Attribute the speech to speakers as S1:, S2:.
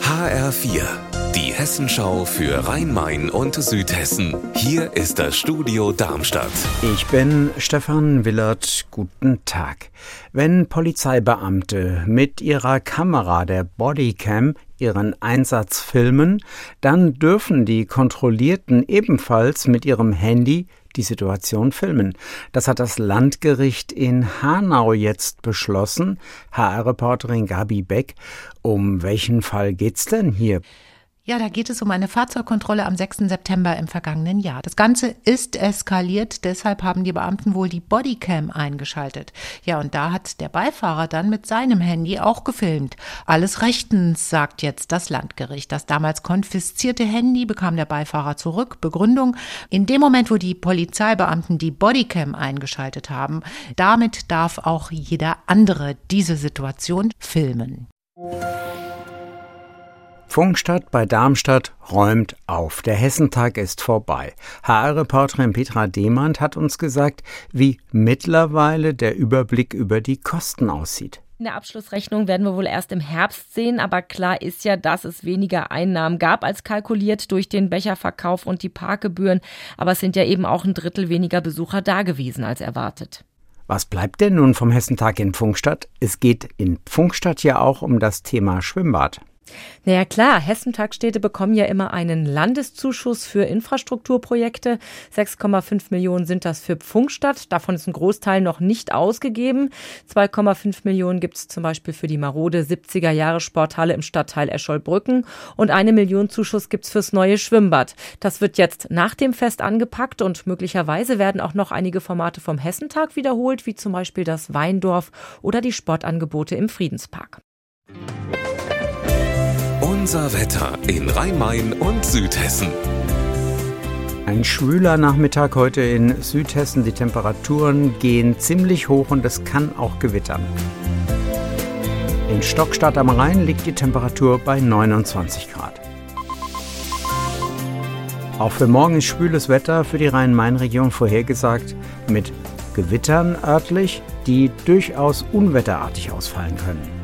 S1: HR4, die Hessenschau für Rhein-Main und Südhessen. Hier ist das Studio Darmstadt.
S2: Ich bin Stefan Willert. Guten Tag. Wenn Polizeibeamte mit ihrer Kamera der Bodycam ihren Einsatz filmen, dann dürfen die Kontrollierten ebenfalls mit ihrem Handy die Situation filmen. Das hat das Landgericht in Hanau jetzt beschlossen. HR-Reporterin Gabi Beck, um welchen Fall geht's denn hier?
S3: Ja, da geht es um eine Fahrzeugkontrolle am 6. September im vergangenen Jahr. Das Ganze ist eskaliert, deshalb haben die Beamten wohl die Bodycam eingeschaltet. Ja, und da hat der Beifahrer dann mit seinem Handy auch gefilmt. Alles rechtens, sagt jetzt das Landgericht. Das damals konfiszierte Handy bekam der Beifahrer zurück. Begründung, in dem Moment, wo die Polizeibeamten die Bodycam eingeschaltet haben, damit darf auch jeder andere diese Situation filmen.
S2: Funkstadt bei Darmstadt räumt auf. Der Hessentag ist vorbei. HR-Reporterin Petra Demand hat uns gesagt, wie mittlerweile der Überblick über die Kosten aussieht.
S4: In der Abschlussrechnung werden wir wohl erst im Herbst sehen, aber klar ist ja, dass es weniger Einnahmen gab als kalkuliert durch den Becherverkauf und die Parkgebühren. Aber es sind ja eben auch ein Drittel weniger Besucher da gewesen als erwartet.
S2: Was bleibt denn nun vom Hessentag in Funkstadt? Es geht in Funkstadt ja auch um das Thema Schwimmbad.
S4: Naja klar, Hessentagstädte bekommen ja immer einen Landeszuschuss für Infrastrukturprojekte. 6,5 Millionen sind das für Pfungstadt. Davon ist ein Großteil noch nicht ausgegeben. 2,5 Millionen gibt es zum Beispiel für die marode 70er Jahre Sporthalle im Stadtteil Escholbrücken. Und eine Million Zuschuss gibt es fürs neue Schwimmbad. Das wird jetzt nach dem Fest angepackt und möglicherweise werden auch noch einige Formate vom Hessentag wiederholt, wie zum Beispiel das Weindorf oder die Sportangebote im Friedenspark.
S1: Unser Wetter in Rhein-Main und Südhessen.
S2: Ein schwüler Nachmittag heute in Südhessen. Die Temperaturen gehen ziemlich hoch und es kann auch gewittern. In Stockstadt am Rhein liegt die Temperatur bei 29 Grad. Auch für morgen ist schwüles Wetter für die Rhein-Main-Region vorhergesagt mit Gewittern örtlich, die durchaus unwetterartig ausfallen können.